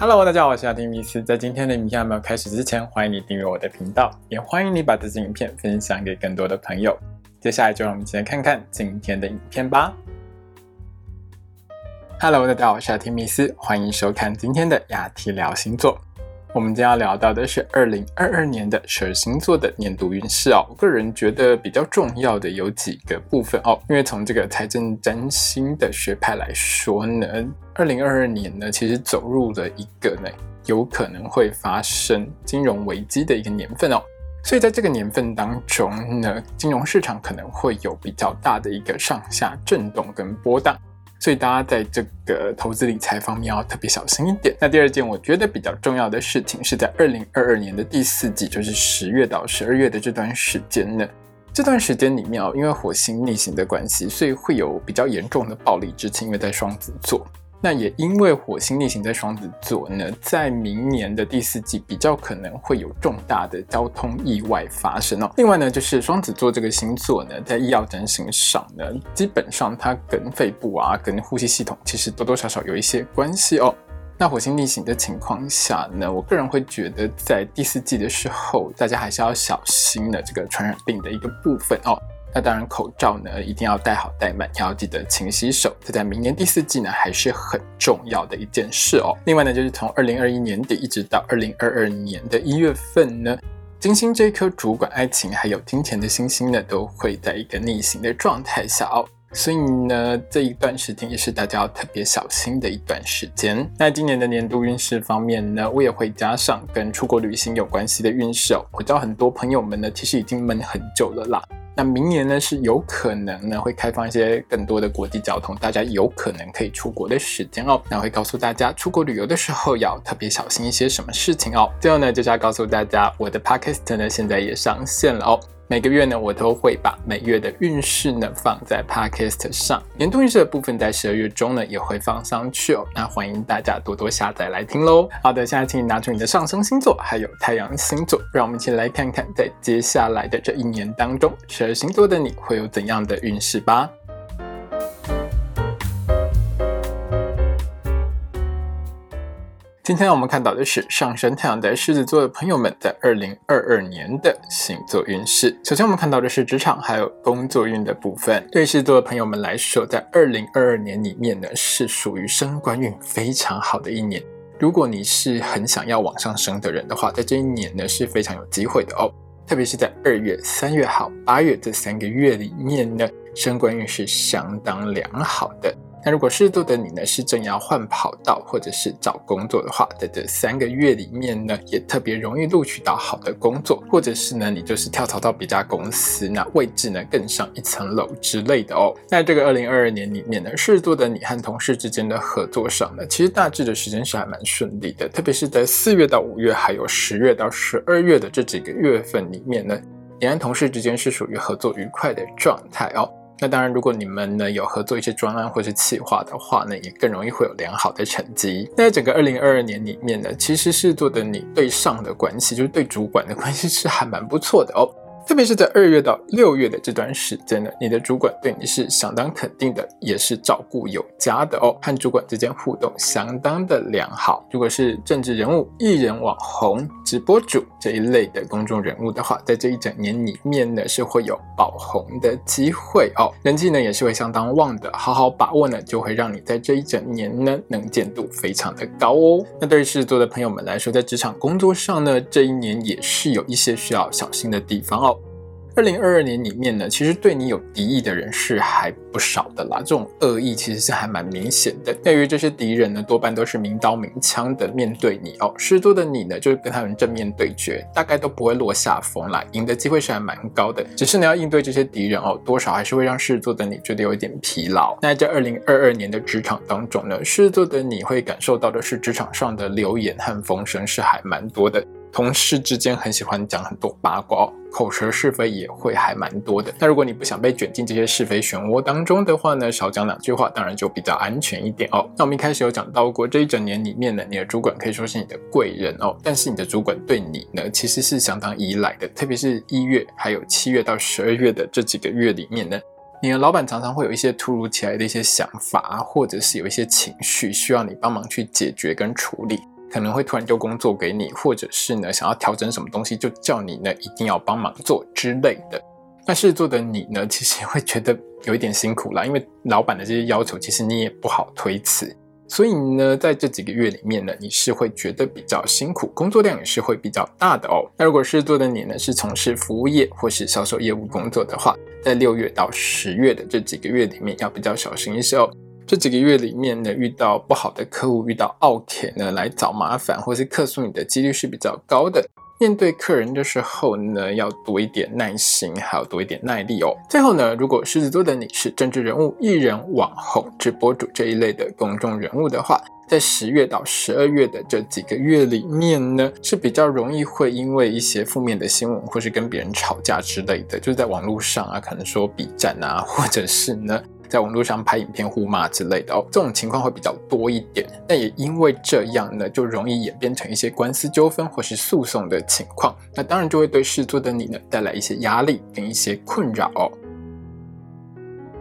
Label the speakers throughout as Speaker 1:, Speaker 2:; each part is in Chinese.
Speaker 1: Hello，大家好，我是阿丁米斯。在今天的影片还没有开始之前，欢迎你订阅我的频道，也欢迎你把这支影片分享给更多的朋友。接下来就让我们一起来看看今天的影片吧。Hello，大家好，我是阿丁米斯，欢迎收看今天的雅提聊星座。我们今天要聊到的是二零二二年的十二星座的年度运势哦。我个人觉得比较重要的有几个部分哦，因为从这个财政占星的学派来说呢，二零二二年呢其实走入了一个呢有可能会发生金融危机的一个年份哦。所以在这个年份当中呢，金融市场可能会有比较大的一个上下震动跟波荡。所以大家在这个投资理财方面要特别小心一点。那第二件我觉得比较重要的事情是在二零二二年的第四季，就是十月到十二月的这段时间呢。这段时间里面哦，因为火星逆行的关系，所以会有比较严重的暴力之情，因为在双子座。那也因为火星逆行在双子座呢，在明年的第四季比较可能会有重大的交通意外发生哦。另外呢，就是双子座这个星座呢，在医药整形上呢，基本上它跟肺部啊、跟呼吸系统其实多多少少有一些关系哦。那火星逆行的情况下呢，我个人会觉得在第四季的时候，大家还是要小心的这个传染病的一个部分哦。那当然，口罩呢一定要戴好戴满，要记得勤洗手。这在明年第四季呢还是很重要的一件事哦。另外呢，就是从二零二一年底一直到二零二二年的一月份呢，金星这颗主管爱情还有金钱的星星呢，都会在一个逆行的状态下哦。所以呢，这一段时间也是大家要特别小心的一段时间。那今年的年度运势方面呢，我也会加上跟出国旅行有关系的运势哦。我知道很多朋友们呢，其实已经闷很久了啦。那明年呢是有可能呢会开放一些更多的国际交通，大家有可能可以出国的时间哦。那会告诉大家出国旅游的时候要特别小心一些什么事情哦。最后呢就是要告诉大家，我的 podcast 呢现在也上线了哦。每个月呢，我都会把每月的运势呢放在 Podcast 上，年度运势的部分在十二月中呢也会放上去哦。那欢迎大家多多下载来听喽。好的，现在请你拿出你的上升星座还有太阳星座，让我们一起来看看在接下来的这一年当中，十二星座的你会有怎样的运势吧。今天我们看到的是上升太阳在狮子座的朋友们在二零二二年的星座运势。首先，我们看到的是职场还有工作运的部分。对狮子座的朋友们来说，在二零二二年里面呢，是属于升官运非常好的一年。如果你是很想要往上升的人的话，在这一年呢是非常有机会的哦。特别是在二月、三月好八月这三个月里面呢，升官运是相当良好的。那如果狮子座的你呢，是正要换跑道或者是找工作的话，在这三个月里面呢，也特别容易录取到好的工作，或者是呢，你就是跳槽到别家公司，那位置呢更上一层楼之类的哦。那这个二零二二年里面呢，狮子座的你和同事之间的合作上呢，其实大致的时间是还蛮顺利的，特别是在四月到五月，还有十月到十二月的这几个月份里面呢，你和同事之间是属于合作愉快的状态哦。那当然，如果你们呢有合作一些专案或是企划的话呢，也更容易会有良好的成绩。那在整个二零二二年里面呢，其实是做的你对上的关系，就是对主管的关系是还蛮不错的哦。特别是在二月到六月的这段时间呢，你的主管对你是相当肯定的，也是照顾有加的哦，和主管之间互动相当的良好。如果是政治人物、艺人、网红、直播主这一类的公众人物的话，在这一整年里面呢，是会有爆红的机会哦，人气呢也是会相当旺的，好好把握呢，就会让你在这一整年呢能见度非常的高哦。那对于狮子座的朋友们来说，在职场工作上呢，这一年也是有一些需要小心的地方哦。二零二二年里面呢，其实对你有敌意的人是还不少的啦。这种恶意其实是还蛮明显的。对于这些敌人呢，多半都是明刀明枪的面对你哦。狮子座的你呢，就是跟他们正面对决，大概都不会落下风来，赢的机会是还蛮高的。只是你要应对这些敌人哦，多少还是会让狮子座的你觉得有一点疲劳。那在二零二二年的职场当中呢，狮子座的你会感受到的是职场上的流言和风声是还蛮多的。同事之间很喜欢讲很多八卦，口舌是非也会还蛮多的。那如果你不想被卷进这些是非漩涡当中的话呢，少讲两句话，当然就比较安全一点哦。那我们一开始有讲到过，这一整年里面呢，你的主管可以说是你的贵人哦，但是你的主管对你呢，其实是相当依赖的。特别是一月还有七月到十二月的这几个月里面呢，你的老板常常会有一些突如其来的一些想法，或者是有一些情绪需要你帮忙去解决跟处理。可能会突然丢工作给你，或者是呢想要调整什么东西，就叫你呢一定要帮忙做之类的。那狮子座的你呢，其实会觉得有一点辛苦啦，因为老板的这些要求，其实你也不好推辞。所以呢，在这几个月里面呢，你是会觉得比较辛苦，工作量也是会比较大的哦。那如果狮子座的你呢，是从事服务业或是销售业务工作的话，在六月到十月的这几个月里面，要比较小心一些哦。这几个月里面呢，遇到不好的客户，遇到 OK 呢来找麻烦，或是客诉你的几率是比较高的。面对客人的时候呢，要多一点耐心，还要多一点耐力哦。最后呢，如果狮子座的你是政治人物、艺人、网红、直播主这一类的公众人物的话，在十月到十二月的这几个月里面呢，是比较容易会因为一些负面的新闻，或是跟别人吵架之类的，就是在网络上啊，可能说比战啊，或者是呢。在网络上拍影片互骂之类的哦，这种情况会比较多一点。那也因为这样呢，就容易演变成一些官司纠纷或是诉讼的情况。那当然就会对事做的你呢带来一些压力跟一些困扰哦。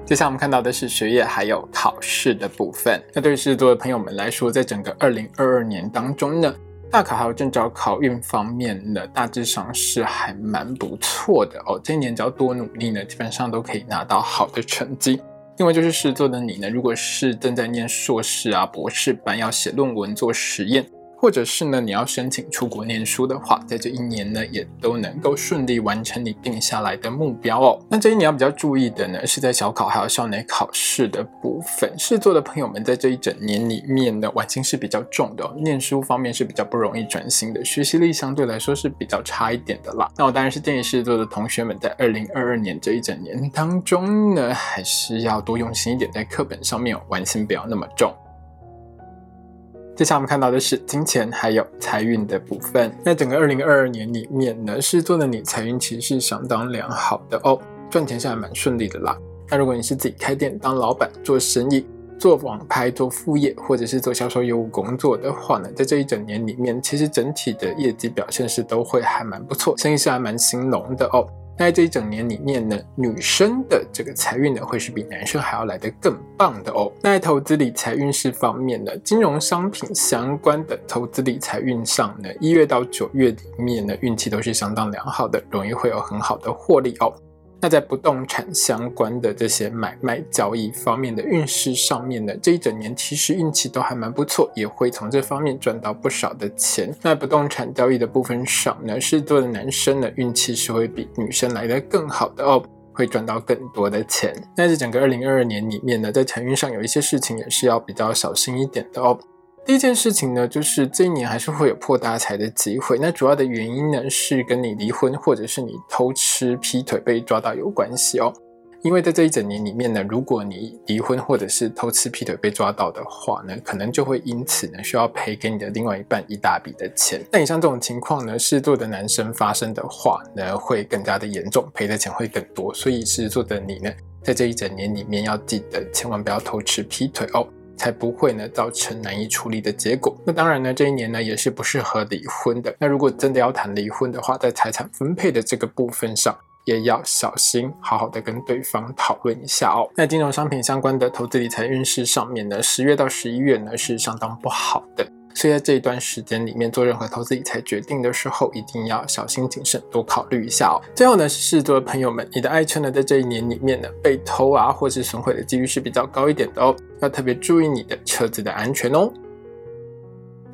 Speaker 1: 接下来我们看到的是学业还有考试的部分。那对于狮子座的朋友们来说，在整个二零二二年当中呢，大考还有正招考运方面呢，大致上是还蛮不错的哦。这一年只要多努力呢，基本上都可以拿到好的成绩。另外就是狮子座的你呢，如果是正在念硕士啊、博士班，要写论文、做实验，或者是呢你要申请出国念书的话，在这一年呢也都能够顺利完成你定下来的目标哦。那这一年要比较注意的呢，是在小考还有校内考试的部分。狮子座的朋友们在这一整年里面呢，玩心是比较重的哦，念书方面是比较不容易专心的，学习力相对来说是比较差一点的啦。那我当然是建议狮子座的同学们在二零二二年这一整年当中呢，还是要多用心一点，在课本上面玩心不要那么重。接下来我们看到的是金钱还有财运的部分。那整个二零二二年里面呢，狮子座的你财运其实是相当良好的哦，赚钱是还蛮顺利的啦。那如果你是自己开店当老板做生意、做网拍、做副业，或者是做销售业务工作的话呢，在这一整年里面，其实整体的业绩表现是都会还蛮不错，生意是还蛮兴隆的哦。那在这一整年里面呢，女生的这个财运呢，会是比男生还要来得更棒的哦。那在投资理财运势方面呢，金融商品相关的投资理财运上呢，一月到九月里面呢，运气都是相当良好的，容易会有很好的获利哦。那在不动产相关的这些买卖交易方面的运势上面呢，这一整年其实运气都还蛮不错，也会从这方面赚到不少的钱。那不动产交易的部分上呢，狮子座的男生呢，运气是会比女生来的更好的哦，会赚到更多的钱。那在整个二零二二年里面呢，在财运上有一些事情也是要比较小心一点的哦。第一件事情呢，就是这一年还是会有破大财的机会。那主要的原因呢，是跟你离婚或者是你偷吃、劈腿被抓到有关系哦。因为在这一整年里面呢，如果你离婚或者是偷吃、劈腿被抓到的话呢，可能就会因此呢需要赔给你的另外一半一大笔的钱。那以上这种情况呢，狮子座的男生发生的话呢，会更加的严重，赔的钱会更多。所以狮子座的你呢，在这一整年里面要记得千万不要偷吃、劈腿哦。才不会呢造成难以处理的结果。那当然呢，这一年呢也是不适合离婚的。那如果真的要谈离婚的话，在财产分配的这个部分上，也要小心，好好的跟对方讨论一下哦。那金融商品相关的投资理财运势上面呢，十月到十一月呢是相当不好的。所以在这一段时间里面做任何投资理财决定的时候，一定要小心谨慎，多考虑一下哦。最后呢，是狮子座的朋友们，你的爱车呢，在这一年里面呢，被偷啊，或是损毁的几率是比较高一点的哦，要特别注意你的车子的安全哦。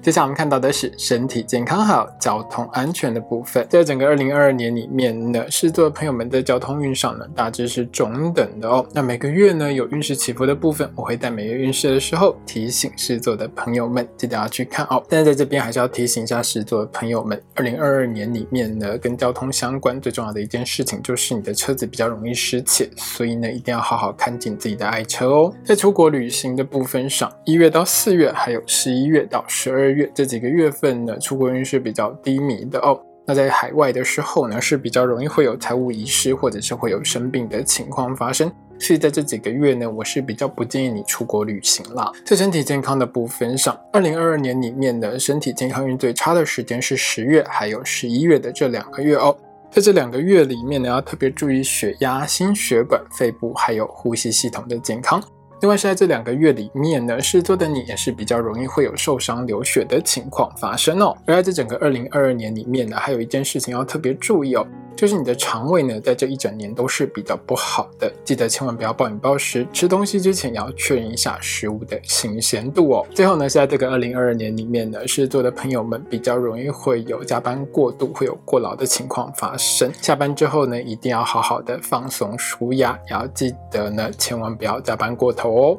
Speaker 1: 接下来我们看到的是身体健康好、交通安全的部分。在整个二零二二年里面呢，狮子座朋友们的交通运上呢，大致是中等的哦。那每个月呢有运势起伏的部分，我会在每月运势的时候提醒狮子座的朋友们，记得要去看哦。但是在这边还是要提醒一下狮子座的朋友们，二零二二年里面呢，跟交通相关最重要的一件事情就是你的车子比较容易失窃，所以呢一定要好好看紧自己的爱车哦。在出国旅行的部分上，一月到四月，还有十一月到十二月。月这几个月份呢，出国运是比较低迷的哦。那在海外的时候呢，是比较容易会有财务遗失，或者是会有生病的情况发生。所以在这几个月呢，我是比较不建议你出国旅行啦。在身体健康的部分上，二零二二年里面呢，身体健康运最差的时间是十月还有十一月的这两个月哦。在这两个月里面呢，要特别注意血压、心血管、肺部还有呼吸系统的健康。另外是在这两个月里面呢，狮子座的你也是比较容易会有受伤流血的情况发生哦。而在这整个二零二二年里面呢，还有一件事情要特别注意哦。就是你的肠胃呢，在这一整年都是比较不好的，记得千万不要暴饮暴食，吃东西之前也要确认一下食物的新鲜度哦。最后呢，是在这个二零二二年里面呢，狮子座的朋友们比较容易会有加班过度、会有过劳的情况发生。下班之后呢，一定要好好的放松舒压，也要记得呢，千万不要加班过头哦。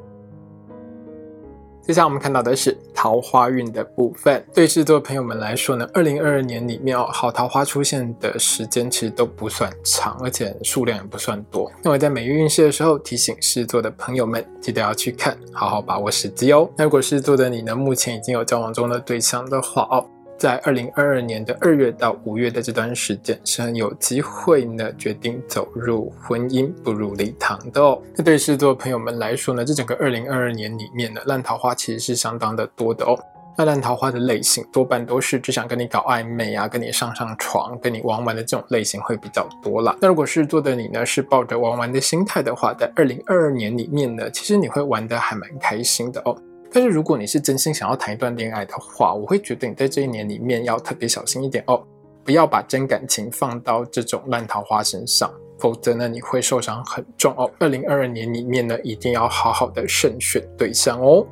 Speaker 1: 接下来我们看到的是桃花运的部分。对狮子座朋友们来说呢，二零二二年里面哦，好桃花出现的时间其实都不算长，而且数量也不算多。那我在每月运势的时候提醒狮子座的朋友们，记得要去看，好好把握时机哦。那如果狮子座的你呢，目前已经有交往中的对象的话哦。在二零二二年的二月到五月的这段时间，是很有机会呢，决定走入婚姻、步入礼堂的哦。那对狮子座朋友们来说呢，这整个二零二二年里面呢，烂桃花其实是相当的多的哦。那烂桃花的类型多半都是只想跟你搞暧昧啊，跟你上上床、跟你玩玩的这种类型会比较多啦。那如果是做的你呢，是抱着玩玩的心态的话，在二零二二年里面呢，其实你会玩得还蛮开心的哦。但是如果你是真心想要谈一段恋爱的话，我会觉得你在这一年里面要特别小心一点哦，不要把真感情放到这种烂桃花身上，否则呢你会受伤很重哦。二零二二年里面呢，一定要好好的慎选对象哦。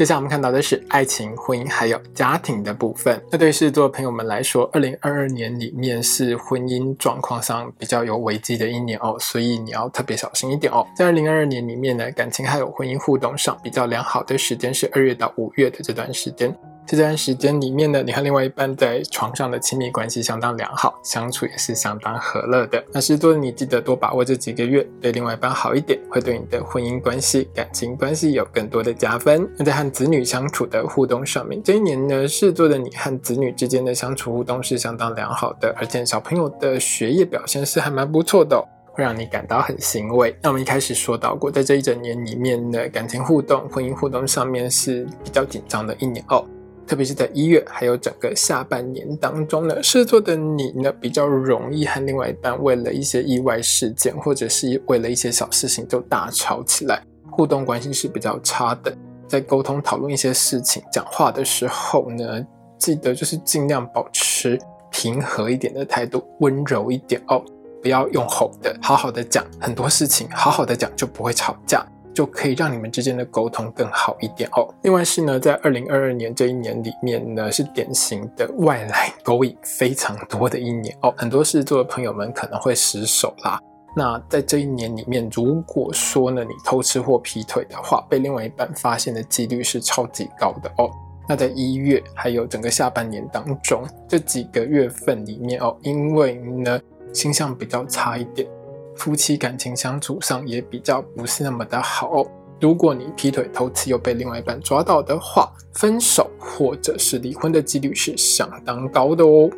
Speaker 1: 接下来我们看到的是爱情、婚姻还有家庭的部分。那对狮子座朋友们来说，二零二二年里面是婚姻状况上比较有危机的一年哦，所以你要特别小心一点哦。在二零二二年里面呢，感情还有婚姻互动上比较良好的时间是二月到五月的这段时间。这段时间里面呢，你和另外一半在床上的亲密关系相当良好，相处也是相当和乐的。那狮子座的你记得多把握这几个月，对另外一半好一点，会对你的婚姻关系、感情关系有更多的加分。那在和子女相处的互动上面，这一年呢，狮子座的你和子女之间的相处互动是相当良好的，而且小朋友的学业表现是还蛮不错的，会让你感到很欣慰。那我们一开始说到过，在这一整年里面呢，感情互动、婚姻互动上面是比较紧张的一年哦。特别是在一月，还有整个下半年当中呢，狮子座的你呢，比较容易和另外一半为了一些意外事件，或者是为了一些小事情就大吵起来，互动关系是比较差的。在沟通讨论一些事情、讲话的时候呢，记得就是尽量保持平和一点的态度，温柔一点哦，不要用吼的，好好的讲很多事情，好好的讲就不会吵架。就可以让你们之间的沟通更好一点哦。另外是呢，在二零二二年这一年里面呢，是典型的外来勾引非常多的一年哦。很多狮子座的朋友们可能会失手啦。那在这一年里面，如果说呢你偷吃或劈腿的话，被另外一半发现的几率是超级高的哦。那在一月还有整个下半年当中这几个月份里面哦，因为呢星象比较差一点。夫妻感情相处上也比较不是那么的好。如果你劈腿偷吃又被另外一半抓到的话，分手或者是离婚的几率是相当高的哦。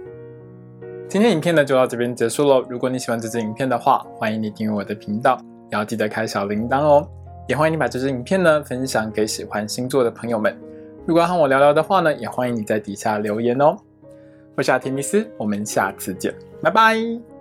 Speaker 1: 今天影片呢就到这边结束喽。如果你喜欢这支影片的话，欢迎你订阅我的频道，也要记得开小铃铛哦。也欢迎你把这支影片呢分享给喜欢星座的朋友们。如果要和我聊聊的话呢，也欢迎你在底下留言哦。我是阿提密斯，我们下次见，拜拜。